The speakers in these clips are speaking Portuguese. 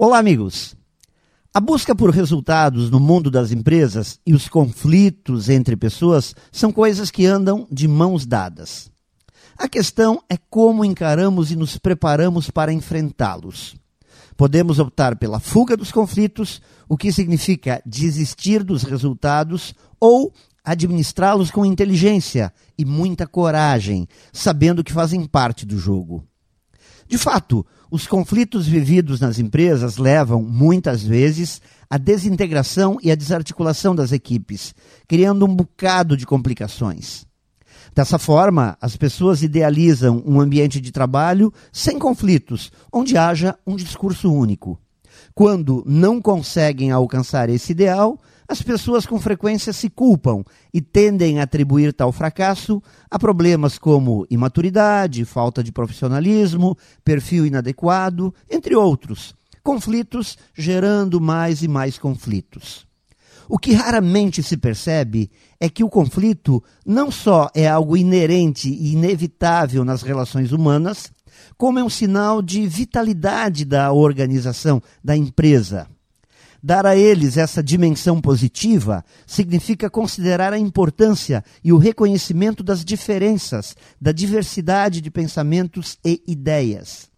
Olá, amigos! A busca por resultados no mundo das empresas e os conflitos entre pessoas são coisas que andam de mãos dadas. A questão é como encaramos e nos preparamos para enfrentá-los. Podemos optar pela fuga dos conflitos, o que significa desistir dos resultados, ou administrá-los com inteligência e muita coragem, sabendo que fazem parte do jogo. De fato, os conflitos vividos nas empresas levam, muitas vezes, à desintegração e à desarticulação das equipes, criando um bocado de complicações. Dessa forma, as pessoas idealizam um ambiente de trabalho sem conflitos, onde haja um discurso único. Quando não conseguem alcançar esse ideal, as pessoas com frequência se culpam e tendem a atribuir tal fracasso a problemas como imaturidade, falta de profissionalismo, perfil inadequado, entre outros. Conflitos gerando mais e mais conflitos. O que raramente se percebe é que o conflito não só é algo inerente e inevitável nas relações humanas, como é um sinal de vitalidade da organização, da empresa. Dar a eles essa dimensão positiva significa considerar a importância e o reconhecimento das diferenças, da diversidade de pensamentos e ideias.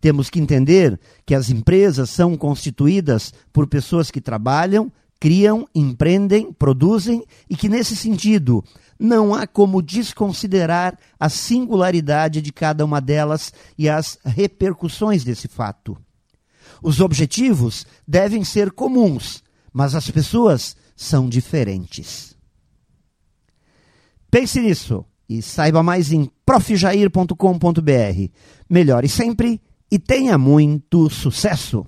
Temos que entender que as empresas são constituídas por pessoas que trabalham, criam, empreendem, produzem e que, nesse sentido, não há como desconsiderar a singularidade de cada uma delas e as repercussões desse fato. Os objetivos devem ser comuns, mas as pessoas são diferentes. Pense nisso e saiba mais em profjair.com.br. Melhore sempre e tenha muito sucesso!